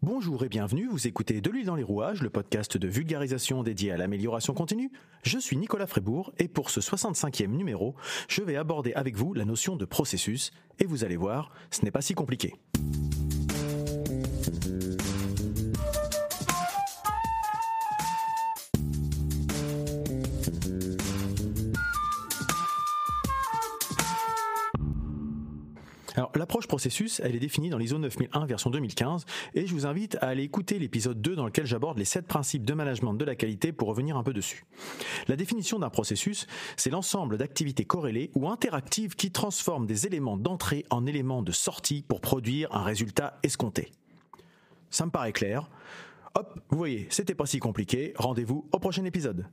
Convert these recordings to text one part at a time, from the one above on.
Bonjour et bienvenue, vous écoutez De l'huile dans les rouages, le podcast de vulgarisation dédié à l'amélioration continue. Je suis Nicolas Frébourg et pour ce 65e numéro, je vais aborder avec vous la notion de processus et vous allez voir, ce n'est pas si compliqué. L'approche processus, elle est définie dans l'ISO 9001 version 2015 et je vous invite à aller écouter l'épisode 2 dans lequel j'aborde les 7 principes de management de la qualité pour revenir un peu dessus. La définition d'un processus, c'est l'ensemble d'activités corrélées ou interactives qui transforment des éléments d'entrée en éléments de sortie pour produire un résultat escompté. Ça me paraît clair. Hop, vous voyez, c'était pas si compliqué. Rendez-vous au prochain épisode.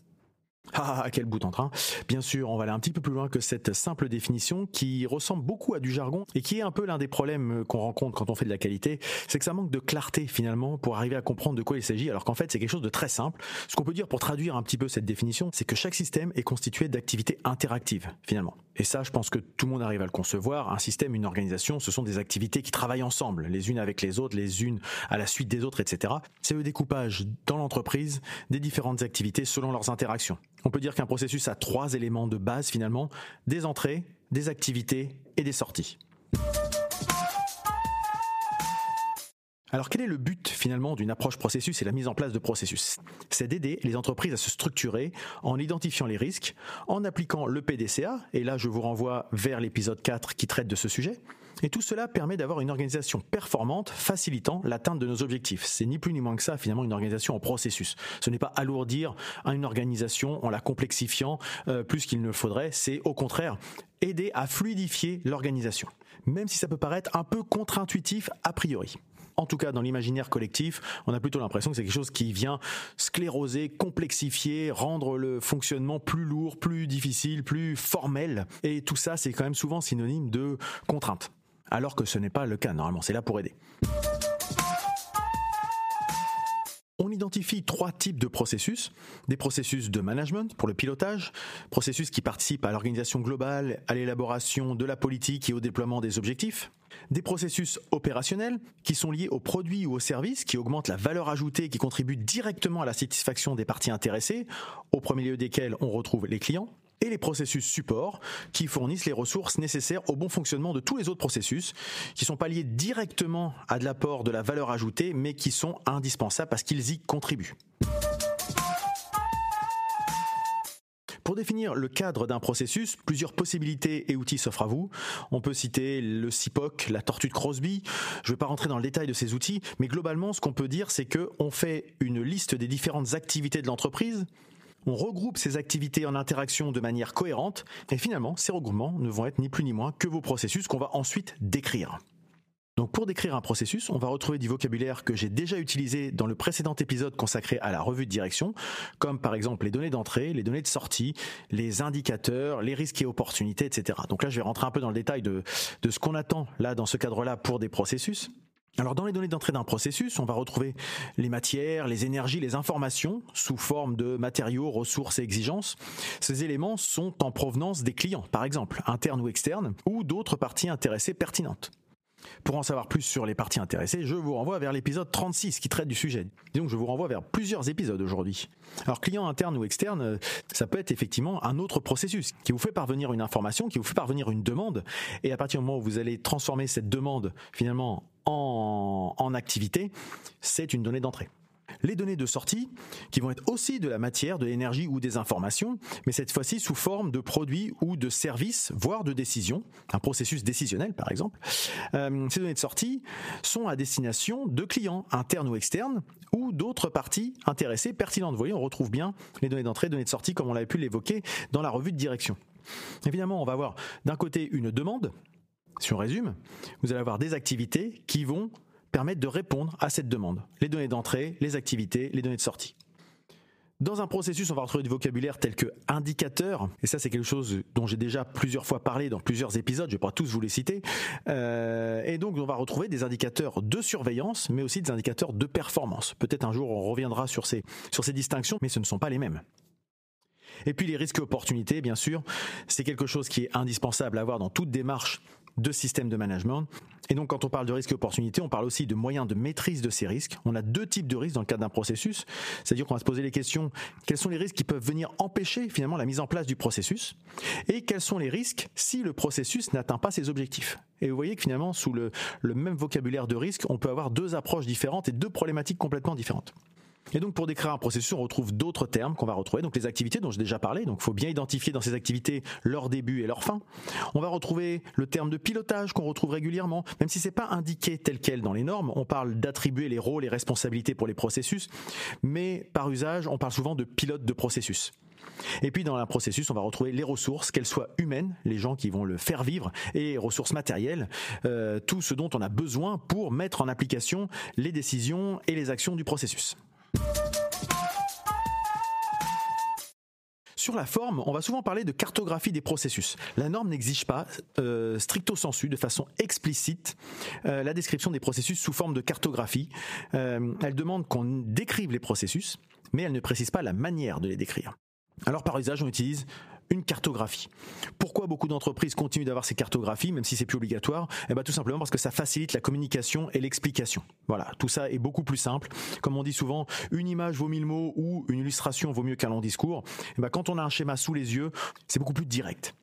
Ah, ah, quel bout en train. Bien sûr, on va aller un petit peu plus loin que cette simple définition qui ressemble beaucoup à du jargon et qui est un peu l'un des problèmes qu'on rencontre quand on fait de la qualité, c'est que ça manque de clarté finalement pour arriver à comprendre de quoi il s'agit alors qu'en fait c'est quelque chose de très simple. Ce qu'on peut dire pour traduire un petit peu cette définition, c'est que chaque système est constitué d'activités interactives finalement. Et ça, je pense que tout le monde arrive à le concevoir. Un système, une organisation, ce sont des activités qui travaillent ensemble, les unes avec les autres, les unes à la suite des autres, etc. C'est le découpage dans l'entreprise des différentes activités selon leurs interactions. On peut dire qu'un processus a trois éléments de base finalement, des entrées, des activités et des sorties. Alors quel est le but finalement d'une approche processus et la mise en place de processus? C'est d'aider les entreprises à se structurer en identifiant les risques, en appliquant le PDCA, et là je vous renvoie vers l'épisode 4 qui traite de ce sujet, et tout cela permet d'avoir une organisation performante facilitant l'atteinte de nos objectifs. C'est ni plus ni moins que ça finalement une organisation en processus. Ce n'est pas alourdir une organisation en la complexifiant euh, plus qu'il ne faudrait, c'est au contraire aider à fluidifier l'organisation. Même si ça peut paraître un peu contre-intuitif a priori en tout cas dans l'imaginaire collectif, on a plutôt l'impression que c'est quelque chose qui vient scléroser, complexifier, rendre le fonctionnement plus lourd, plus difficile, plus formel. Et tout ça, c'est quand même souvent synonyme de contrainte alors que ce n'est pas le cas normalement, c'est là pour aider. On identifie trois types de processus. Des processus de management pour le pilotage, processus qui participent à l'organisation globale, à l'élaboration de la politique et au déploiement des objectifs. Des processus opérationnels qui sont liés aux produits ou aux services qui augmentent la valeur ajoutée et qui contribuent directement à la satisfaction des parties intéressées, au premier lieu desquels on retrouve les clients et les processus support qui fournissent les ressources nécessaires au bon fonctionnement de tous les autres processus qui sont pas liés directement à de l'apport de la valeur ajoutée mais qui sont indispensables parce qu'ils y contribuent. Pour définir le cadre d'un processus, plusieurs possibilités et outils s'offrent à vous. On peut citer le CIPOC, la tortue de Crosby. Je ne vais pas rentrer dans le détail de ces outils, mais globalement, ce qu'on peut dire, c'est qu'on fait une liste des différentes activités de l'entreprise, on regroupe ces activités en interaction de manière cohérente et finalement ces regroupements ne vont être ni plus ni moins que vos processus qu'on va ensuite décrire. Donc pour décrire un processus, on va retrouver du vocabulaire que j'ai déjà utilisé dans le précédent épisode consacré à la revue de direction, comme par exemple les données d'entrée, les données de sortie, les indicateurs, les risques et opportunités, etc. Donc là, je vais rentrer un peu dans le détail de, de ce qu'on attend là dans ce cadre-là pour des processus. Alors dans les données d'entrée d'un processus, on va retrouver les matières, les énergies, les informations sous forme de matériaux, ressources et exigences. Ces éléments sont en provenance des clients, par exemple, internes ou externes, ou d'autres parties intéressées pertinentes. Pour en savoir plus sur les parties intéressées, je vous renvoie vers l'épisode 36 qui traite du sujet. Donc je vous renvoie vers plusieurs épisodes aujourd'hui. Alors client interne ou externe, euh, ça peut être effectivement un autre processus qui vous fait parvenir une information, qui vous fait parvenir une demande, et à partir du moment où vous allez transformer cette demande finalement en, activité, c'est une donnée d'entrée. Les données de sortie, qui vont être aussi de la matière, de l'énergie ou des informations, mais cette fois-ci sous forme de produits ou de services, voire de décisions, un processus décisionnel par exemple. Euh, ces données de sortie sont à destination de clients internes ou externes ou d'autres parties intéressées pertinentes. Vous voyez, on retrouve bien les données d'entrée, données de sortie comme on l'avait pu l'évoquer dans la revue de direction. Évidemment, on va avoir d'un côté une demande, si on résume, vous allez avoir des activités qui vont permettre de répondre à cette demande. Les données d'entrée, les activités, les données de sortie. Dans un processus, on va retrouver du vocabulaire tel que indicateur, et ça c'est quelque chose dont j'ai déjà plusieurs fois parlé dans plusieurs épisodes, je ne vais pas tous vous les citer. Euh, et donc on va retrouver des indicateurs de surveillance, mais aussi des indicateurs de performance. Peut-être un jour on reviendra sur ces, sur ces distinctions, mais ce ne sont pas les mêmes. Et puis les risques et opportunités, bien sûr, c'est quelque chose qui est indispensable à avoir dans toute démarche de systèmes de management. Et donc, quand on parle de risques et opportunités, on parle aussi de moyens de maîtrise de ces risques. On a deux types de risques dans le cadre d'un processus. C'est-à-dire qu'on va se poser les questions, quels sont les risques qui peuvent venir empêcher finalement la mise en place du processus? Et quels sont les risques si le processus n'atteint pas ses objectifs? Et vous voyez que finalement, sous le même vocabulaire de risque, on peut avoir deux approches différentes et deux problématiques complètement différentes. Et donc pour décrire un processus, on retrouve d'autres termes qu'on va retrouver, donc les activités dont j'ai déjà parlé, donc il faut bien identifier dans ces activités leur début et leur fin. On va retrouver le terme de pilotage qu'on retrouve régulièrement, même si c'est pas indiqué tel quel dans les normes, on parle d'attribuer les rôles et responsabilités pour les processus, mais par usage, on parle souvent de pilote de processus. Et puis dans un processus, on va retrouver les ressources, qu'elles soient humaines, les gens qui vont le faire vivre, et ressources matérielles, euh, tout ce dont on a besoin pour mettre en application les décisions et les actions du processus. Sur la forme, on va souvent parler de cartographie des processus. La norme n'exige pas, euh, stricto sensu, de façon explicite, euh, la description des processus sous forme de cartographie. Euh, elle demande qu'on décrive les processus, mais elle ne précise pas la manière de les décrire. Alors par usage, on utilise une cartographie. Pourquoi beaucoup d'entreprises continuent d'avoir ces cartographies, même si c'est plus obligatoire? Eh ben tout simplement parce que ça facilite la communication et l'explication. Voilà, tout ça est beaucoup plus simple. Comme on dit souvent, une image vaut mille mots ou une illustration vaut mieux qu'un long discours. Eh ben quand on a un schéma sous les yeux, c'est beaucoup plus direct.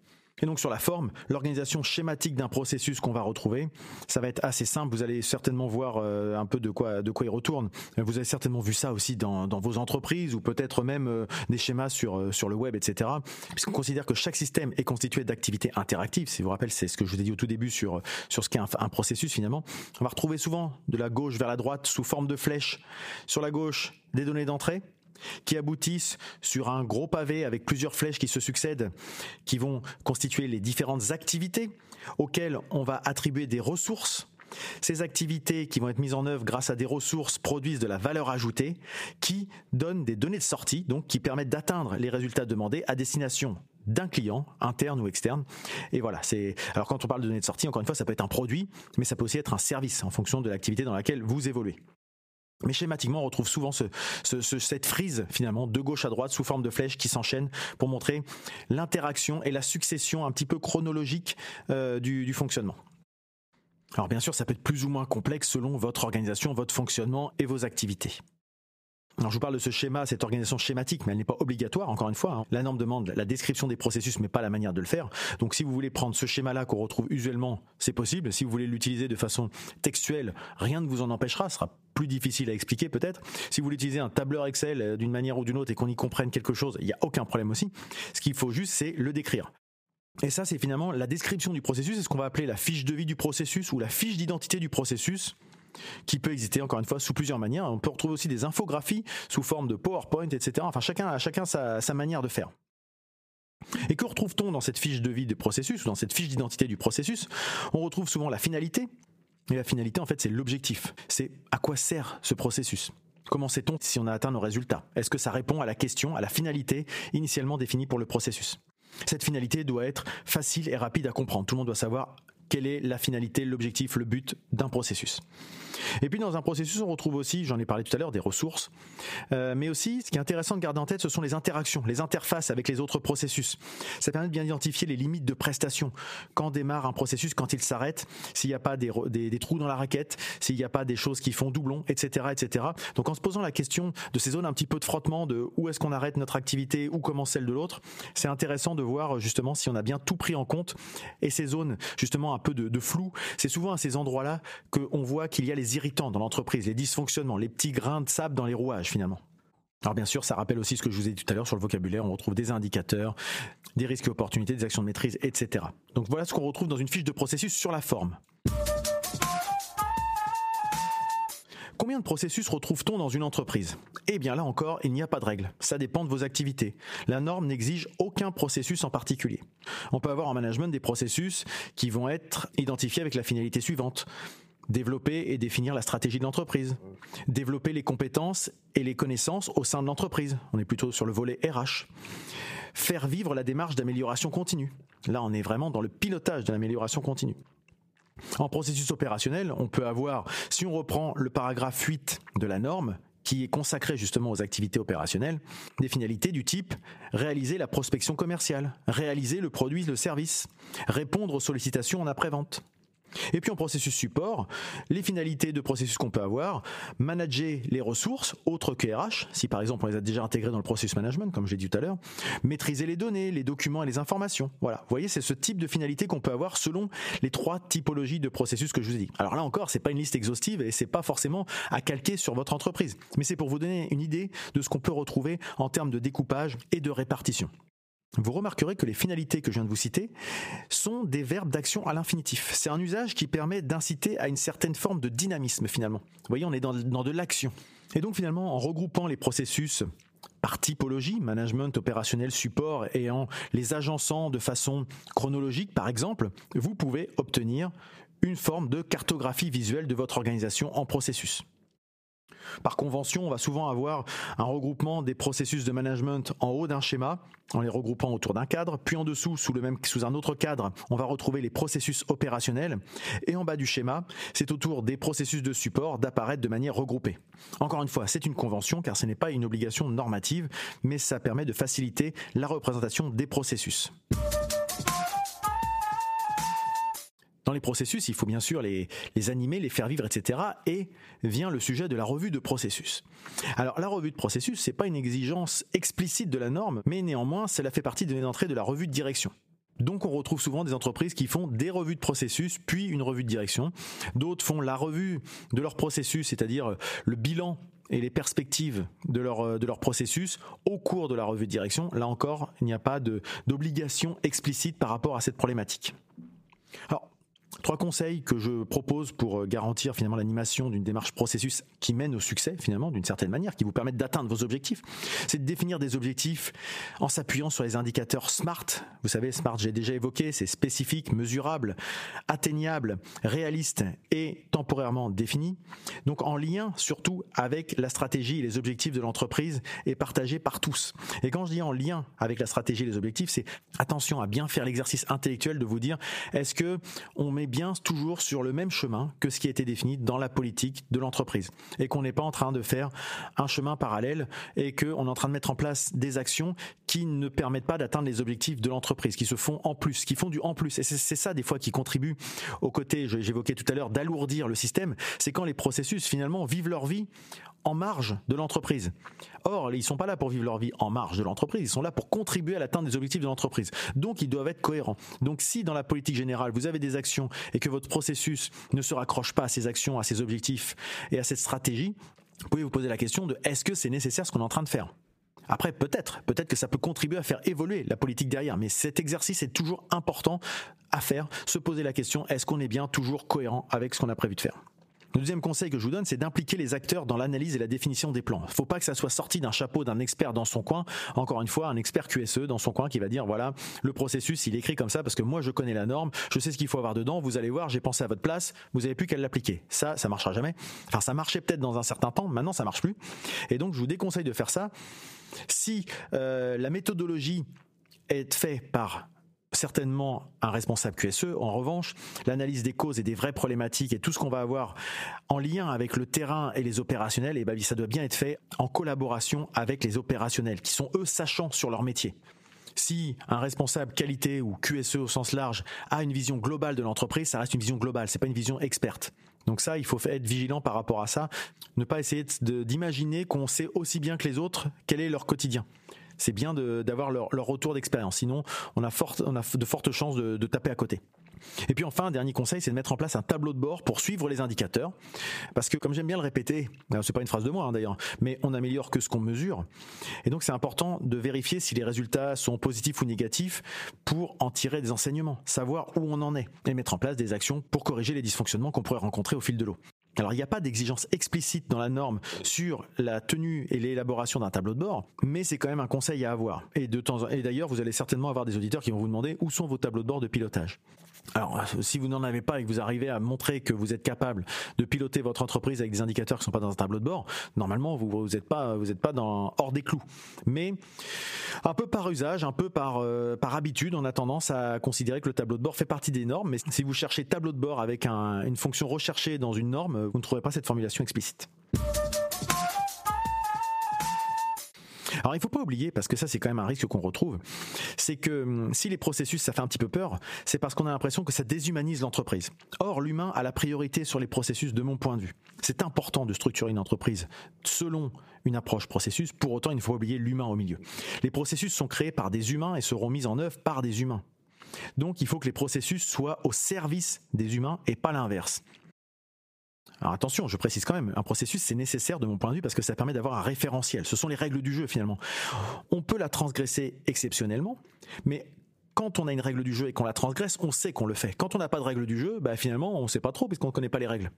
Et donc sur la forme, l'organisation schématique d'un processus qu'on va retrouver, ça va être assez simple. Vous allez certainement voir euh, un peu de quoi de quoi il retourne. Vous avez certainement vu ça aussi dans, dans vos entreprises ou peut-être même euh, des schémas sur euh, sur le web, etc. Puisqu'on considère que chaque système est constitué d'activités interactives. Si vous vous rappelez, c'est ce que je vous ai dit au tout début sur sur ce qu'est un, un processus finalement. On va retrouver souvent de la gauche vers la droite sous forme de flèches. Sur la gauche, des données d'entrée qui aboutissent sur un gros pavé avec plusieurs flèches qui se succèdent, qui vont constituer les différentes activités auxquelles on va attribuer des ressources. Ces activités qui vont être mises en œuvre grâce à des ressources produisent de la valeur ajoutée qui donnent des données de sortie, donc qui permettent d'atteindre les résultats demandés à destination d'un client, interne ou externe. Et voilà, c'est alors quand on parle de données de sortie, encore une fois, ça peut être un produit, mais ça peut aussi être un service en fonction de l'activité dans laquelle vous évoluez. Mais schématiquement, on retrouve souvent ce, cette frise finalement de gauche à droite sous forme de flèches qui s'enchaînent pour montrer l'interaction et la succession un petit peu chronologique euh, du, du fonctionnement. Alors bien sûr, ça peut être plus ou moins complexe selon votre organisation, votre fonctionnement et vos activités. Alors je vous parle de ce schéma, cette organisation schématique, mais elle n'est pas obligatoire, encore une fois. Hein. La norme demande la description des processus, mais pas la manière de le faire. Donc si vous voulez prendre ce schéma-là qu'on retrouve usuellement, c'est possible. Si vous voulez l'utiliser de façon textuelle, rien ne vous en empêchera. Ce sera plus difficile à expliquer peut-être. Si vous voulez utiliser un tableur Excel euh, d'une manière ou d'une autre et qu'on y comprenne quelque chose, il n'y a aucun problème aussi. Ce qu'il faut juste, c'est le décrire. Et ça, c'est finalement la description du processus, c'est ce qu'on va appeler la fiche de vie du processus ou la fiche d'identité du processus qui peut exister encore une fois sous plusieurs manières. On peut retrouver aussi des infographies sous forme de PowerPoint, etc. Enfin, chacun a chacun sa, sa manière de faire. Et que retrouve-t-on dans cette fiche de vie du processus ou dans cette fiche d'identité du processus? On retrouve souvent la finalité. Et la finalité, en fait, c'est l'objectif. C'est à quoi sert ce processus? Comment sait-on si on a atteint nos résultats? Est-ce que ça répond à la question, à la finalité initialement définie pour le processus? Cette finalité doit être facile et rapide à comprendre. Tout le monde doit savoir quelle est la finalité, l'objectif, le but d'un processus? Et puis dans un processus, on retrouve aussi, j'en ai parlé tout à l'heure, des ressources, euh, mais aussi ce qui est intéressant de garder en tête, ce sont les interactions, les interfaces avec les autres processus. Ça permet de bien identifier les limites de prestation. Quand démarre un processus, quand il s'arrête, s'il n'y a pas des, trous dans la raquette, s'il n'y a pas des choses qui font doublon, etc., etc. Donc en se posant la question de ces zones un petit peu de frottement, de où est-ce qu'on arrête notre activité, où commence celle de l'autre, c'est intéressant de voir justement si on a bien tout pris en compte et ces zones justement un peu de, flou. C'est souvent à ces endroits-là qu'on voit qu'il y a les irritants dans l'entreprise, les dysfonctionnements, les petits grains de sable dans les rouages finalement. Alors bien sûr, ça rappelle aussi ce que je vous ai dit tout à l'heure sur le vocabulaire. On retrouve des indicateurs, des risques et opportunités, des actions de maîtrise, etc. Donc voilà ce qu'on retrouve dans une fiche de processus sur la forme. Combien de processus retrouve-t-on dans une entreprise? Eh bien là encore, il n'y a pas de règle. Ça dépend de vos activités. La norme n'exige aucun processus en particulier. On peut avoir en management des processus qui vont être identifiés avec la finalité suivante développer et définir la stratégie de l'entreprise, développer les compétences et les connaissances au sein de l'entreprise. On est plutôt sur le volet RH. Faire vivre la démarche d'amélioration continue. Là, on est vraiment dans le pilotage de l'amélioration continue. En processus opérationnel, on peut avoir, si on reprend le paragraphe 8 de la norme, qui est consacré justement aux activités opérationnelles, des finalités du type réaliser la prospection commerciale, réaliser le produit, le service, répondre aux sollicitations en après-vente. Et puis en processus support, les finalités de processus qu'on peut avoir, manager les ressources autres que RH, si par exemple on les a déjà intégrées dans le processus management, comme j'ai dit tout à l'heure, maîtriser les données, les documents et les informations. Voilà, vous voyez, c'est ce type de finalité qu'on peut avoir selon les trois typologies de processus que je vous ai dit. Alors là encore, c'est pas une liste exhaustive et c'est pas forcément à calquer sur votre entreprise, mais c'est pour vous donner une idée de ce qu'on peut retrouver en termes de découpage et de répartition vous remarquerez que les finalités que je viens de vous citer sont des verbes d'action à l'infinitif. C'est un usage qui permet d'inciter à une certaine forme de dynamisme finalement. Vous voyez, on est dans, de l'action. Et donc finalement, en regroupant les processus par typologie, management, opérationnel, support, et en les agençant de façon chronologique, par exemple, vous pouvez obtenir une forme de cartographie visuelle de votre organisation en processus. Par convention, on va souvent avoir un regroupement des processus de management en haut d'un schéma, en les regroupant autour d'un cadre, puis en dessous, sous, le même, sous un autre cadre, on va retrouver les processus opérationnels, et en bas du schéma, c'est autour des processus de support d'apparaître de manière regroupée. Encore une fois, c'est une convention car ce n'est pas une obligation normative, mais ça permet de faciliter la représentation des processus. Dans les processus, il faut bien sûr les, animer, les faire vivre, etc. Et vient le sujet de la revue de processus. Alors la revue de processus, c'est pas une exigence explicite de la norme, mais néanmoins, cela fait partie de l'entrée de la revue de direction. Donc on retrouve souvent des entreprises qui font des revues de processus, puis une revue de direction. D'autres font la revue de leur processus, c'est-à-dire le bilan et les perspectives de leur, de leur processus au cours de la revue de direction. Là encore, il n'y a pas d'obligation explicite par rapport à cette problématique. Alors, Trois conseils que je propose pour euh, garantir finalement l'animation d'une démarche processus qui mène au succès finalement d'une certaine manière, qui vous permettent d'atteindre vos objectifs, c'est de définir des objectifs en s'appuyant sur les indicateurs SMART. Vous savez, SMART, j'ai déjà évoqué, c'est spécifique, mesurable, atteignable, réaliste et temporairement défini. Donc en lien surtout avec la stratégie et les objectifs de l'entreprise et partagé par tous. Et quand je dis en lien avec la stratégie et les objectifs, c'est attention à bien faire l'exercice intellectuel de vous dire est-ce que on met bien toujours sur le même chemin que ce qui a été défini dans la politique de l'entreprise. Et qu'on n'est pas en train de faire un chemin parallèle et qu'on est en train de mettre en place des actions qui ne permettent pas d'atteindre les objectifs de l'entreprise, qui se font en plus, qui font du en plus. Et c'est ça des fois qui contribue au côté, j'évoquais tout à l'heure, d'alourdir le système, c'est quand les processus finalement vivent leur vie en marge de l'entreprise. Or, ils sont pas là pour vivre leur vie en marge de l'entreprise, ils sont là pour contribuer à l'atteinte des objectifs de l'entreprise. Donc, ils doivent être cohérents. Donc, si dans la politique générale, vous avez des actions et que votre processus ne se raccroche pas à ces actions, à ces objectifs et à cette stratégie, vous pouvez vous poser la question de est-ce que c'est nécessaire ce qu'on est en train de faire? Après, peut-être, peut-être que ça peut contribuer à faire évoluer la politique derrière, mais cet exercice est toujours important à faire, se poser la question, est-ce qu'on est bien toujours cohérent avec ce qu'on a prévu de faire? Le deuxième conseil que je vous donne, c'est d'impliquer les acteurs dans l'analyse et la définition des plans. Faut pas que ça soit sorti d'un chapeau d'un expert dans son coin. Encore une fois, un expert QSE dans son coin qui va dire voilà, le processus, il écrit comme ça parce que moi je connais la norme, je sais ce qu'il faut avoir dedans. Vous allez voir, j'ai pensé à votre place. Vous avez plus qu'à l'appliquer. Ça, ça marchera jamais. Enfin, ça marchait peut-être dans un certain temps. Maintenant, ça marche plus. Et donc, je vous déconseille de faire ça. Si euh, la méthodologie est faite par certainement un responsable QSE. En revanche, l'analyse des causes et des vraies problématiques et tout ce qu'on va avoir en lien avec le terrain et les opérationnels, et eh ben, ça doit bien être fait en collaboration avec les opérationnels qui sont eux sachants sur leur métier. Si un responsable qualité ou QSE au sens large a une vision globale de l'entreprise, ça reste une vision globale, c'est pas une vision experte. Donc ça, il faut être vigilant par rapport à ça, ne pas essayer d'imaginer qu'on sait aussi bien que les autres quel est leur quotidien c'est bien d'avoir leur, retour d'expérience. Sinon, on a, on a de fortes chances de, de taper à côté. Et puis enfin, un dernier conseil, c'est de mettre en place un tableau de bord pour suivre les indicateurs. Parce que comme j'aime bien le répéter, c'est pas une phrase de moi hein, d'ailleurs, mais on améliore que ce qu'on mesure. Et donc c'est important de vérifier si les résultats sont positifs ou négatifs pour en tirer des enseignements, savoir où on en est et mettre en place des actions pour corriger les dysfonctionnements qu'on pourrait rencontrer au fil de l'eau. Alors il n'y a pas d'exigence explicite dans la norme sur la tenue et l'élaboration d'un tableau de bord, mais c'est quand même un conseil à avoir. Et d'ailleurs, vous allez certainement avoir des auditeurs qui vont vous demander où sont vos tableaux de bord de pilotage. Alors, si vous n'en avez pas et que vous arrivez à montrer que vous êtes capable de piloter votre entreprise avec des indicateurs qui ne sont pas dans un tableau de bord, normalement vous vous êtes pas vous êtes pas dans hors des clous. Mais un peu par usage, un peu par euh, par habitude, on a tendance à considérer que le tableau de bord fait partie des normes. Mais si vous cherchez tableau de bord avec une fonction recherchée dans une norme, vous ne trouverez pas cette formulation explicite. Alors il faut pas oublier, parce que ça c'est quand même un risque qu'on retrouve, c'est que hum, si les processus ça fait un petit peu peur, c'est parce qu'on a l'impression que ça déshumanise l'entreprise. Or l'humain a la priorité sur les processus de mon point de vue. C'est important de structurer une entreprise selon une approche processus, pour autant il ne faut pas oublier l'humain au milieu. Les processus sont créés par des humains et seront mis en œuvre par des humains. Donc il faut que les processus soient au service des humains et pas l'inverse. Alors attention, je précise quand même, un processus c'est nécessaire de mon point de vue parce que ça permet d'avoir un référentiel. Ce sont les règles du jeu finalement. On peut la transgresser exceptionnellement, mais quand on a une règle du jeu et qu'on la transgresse, on sait qu'on le fait. Quand on n'a pas de règle du jeu, bah finalement on ne sait pas trop puisqu'on ne connaît pas les règles.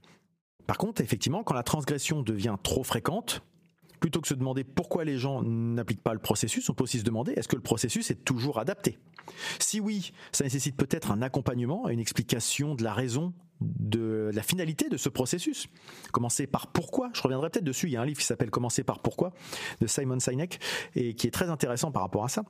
Par contre, effectivement, quand la transgression devient trop fréquente, plutôt que de se demander pourquoi les gens n'appliquent pas le processus, on peut aussi se demander est-ce que le processus est toujours adapté? Si oui, ça nécessite peut-être un accompagnement, une explication de la raison de la finalité de ce processus. Commencer par pourquoi, je reviendrai peut-être dessus, il y a un livre qui s'appelle Commencer par pourquoi de Simon Sinek et qui est très intéressant par rapport à ça.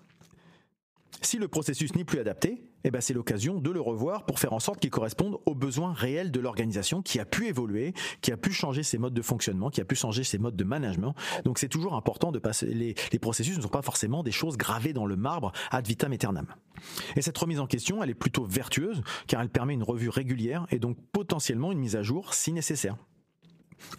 Si le processus n'est plus adapté, eh ben c'est l'occasion de le revoir pour faire en sorte qu'il corresponde aux besoins réels de l'organisation qui a pu évoluer, qui a pu changer ses modes de fonctionnement, qui a pu changer ses modes de management. Donc c'est toujours important de passer. Les, les processus ne sont pas forcément des choses gravées dans le marbre ad vitam aeternam. Et cette remise en question, elle est plutôt vertueuse car elle permet une revue régulière et donc potentiellement une mise à jour si nécessaire.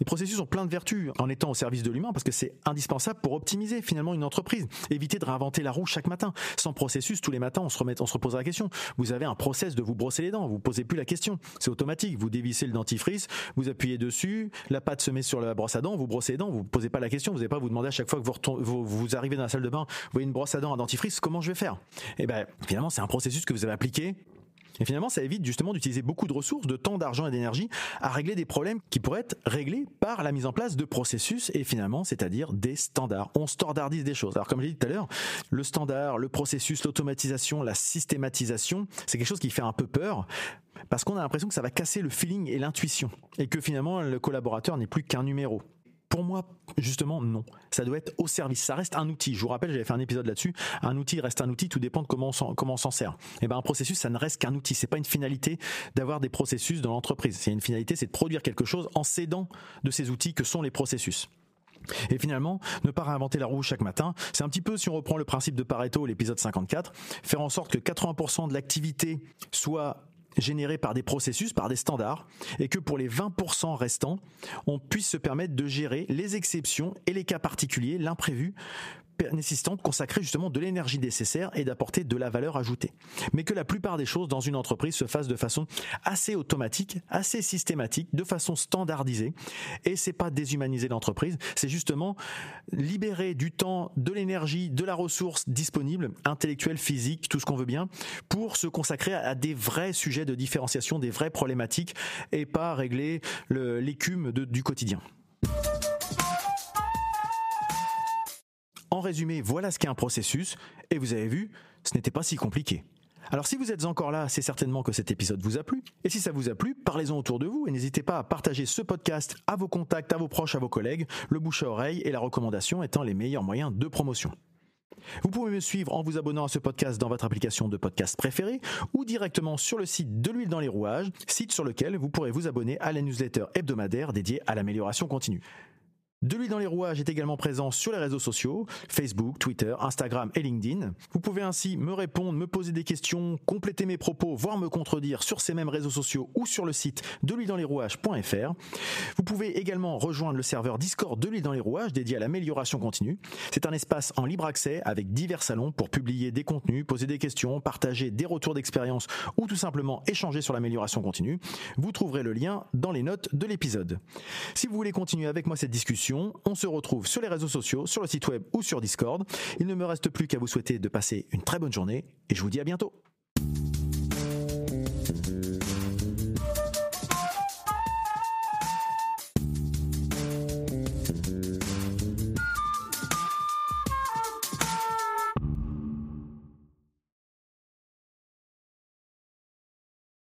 Les processus ont plein de vertus en étant au service de l'humain parce que c'est indispensable pour optimiser finalement une entreprise. Éviter de réinventer la roue chaque matin. Sans processus, tous les matins, on se, remet, on se repose la question. Vous avez un process de vous brosser les dents, vous ne posez plus la question. C'est automatique. Vous dévissez le dentifrice, vous appuyez dessus, la pâte se met sur la brosse à dents, vous brossez les dents, vous ne posez pas la question. Vous n'avez pas vous demander à chaque fois que vous, arrivez dans la salle de bain, vous voyez une brosse à dents, un dentifrice, comment je vais faire? Eh bien, finalement, c'est un processus que vous avez appliqué et finalement, ça évite justement d'utiliser beaucoup de ressources, de temps, d'argent et d'énergie à régler des problèmes qui pourraient être réglés par la mise en place de processus et finalement, c'est-à-dire des standards. On standardise des choses. Alors comme j'ai dit tout à l'heure, le standard, le processus, l'automatisation, la systématisation, c'est quelque chose qui fait un peu peur parce qu'on a l'impression que ça va casser le feeling et l'intuition et que finalement le collaborateur n'est plus qu'un numéro. Pour moi, justement, non. Ça doit être au service. Ça reste un outil. Je vous rappelle, j'avais fait un épisode là-dessus. Un outil reste un outil. Tout dépend de comment on s'en, sert. Et eh ben, un processus, ça ne reste qu'un outil. C'est pas une finalité d'avoir des processus dans l'entreprise. C'est une finalité, c'est de produire quelque chose en s'aidant de ces outils que sont les processus. Et finalement, ne pas réinventer la roue chaque matin, c'est un petit peu, si on reprend le principe de Pareto, l'épisode 54, faire en sorte que 80% de l'activité soit générés par des processus, par des standards, et que pour les 20% restants, on puisse se permettre de gérer les exceptions et les cas particuliers, l'imprévu, nécessitant de consacrer justement de l'énergie nécessaire et d'apporter de la valeur ajoutée. Mais que la plupart des choses dans une entreprise se fassent de façon assez automatique, assez systématique, de façon standardisée. Et c'est pas déshumaniser l'entreprise, c'est justement libérer du temps, de l'énergie, de la ressource disponible, intellectuelle, physique, tout ce qu'on veut bien, pour se consacrer à des vrais sujets de différenciation, des vraies problématiques et pas régler l'écume du quotidien. En résumé, voilà ce qu'est un processus, et vous avez vu, ce n'était pas si compliqué. Alors si vous êtes encore là, c'est certainement que cet épisode vous a plu. Et si ça vous a plu, parlez-en autour de vous et n'hésitez pas à partager ce podcast à vos contacts, à vos proches, à vos collègues, le bouche à oreille et la recommandation étant les meilleurs moyens de promotion. Vous pouvez me suivre en vous abonnant à ce podcast dans votre application de podcast préférée ou directement sur le site de l'huile dans les rouages, site sur lequel vous pourrez vous abonner à la newsletter hebdomadaire dédiée à l'amélioration continue. De l'huile dans les rouages est également présent sur les réseaux sociaux, Facebook, Twitter, Instagram et LinkedIn. Vous pouvez ainsi me répondre, me poser des questions, compléter mes propos, voire me contredire sur ces mêmes réseaux sociaux ou sur le site de l'huile dans les rouages.fr. Vous pouvez également rejoindre le serveur Discord de l'huile dans les rouages dédié à l'amélioration continue. C'est un espace en libre accès avec divers salons pour publier des contenus, poser des questions, partager des retours d'expérience ou tout simplement échanger sur l'amélioration continue. Vous trouverez le lien dans les notes de l'épisode. Si vous voulez continuer avec moi cette discussion, on se retrouve sur les réseaux sociaux, sur le site web ou sur Discord. Il ne me reste plus qu'à vous souhaiter de passer une très bonne journée et je vous dis à bientôt.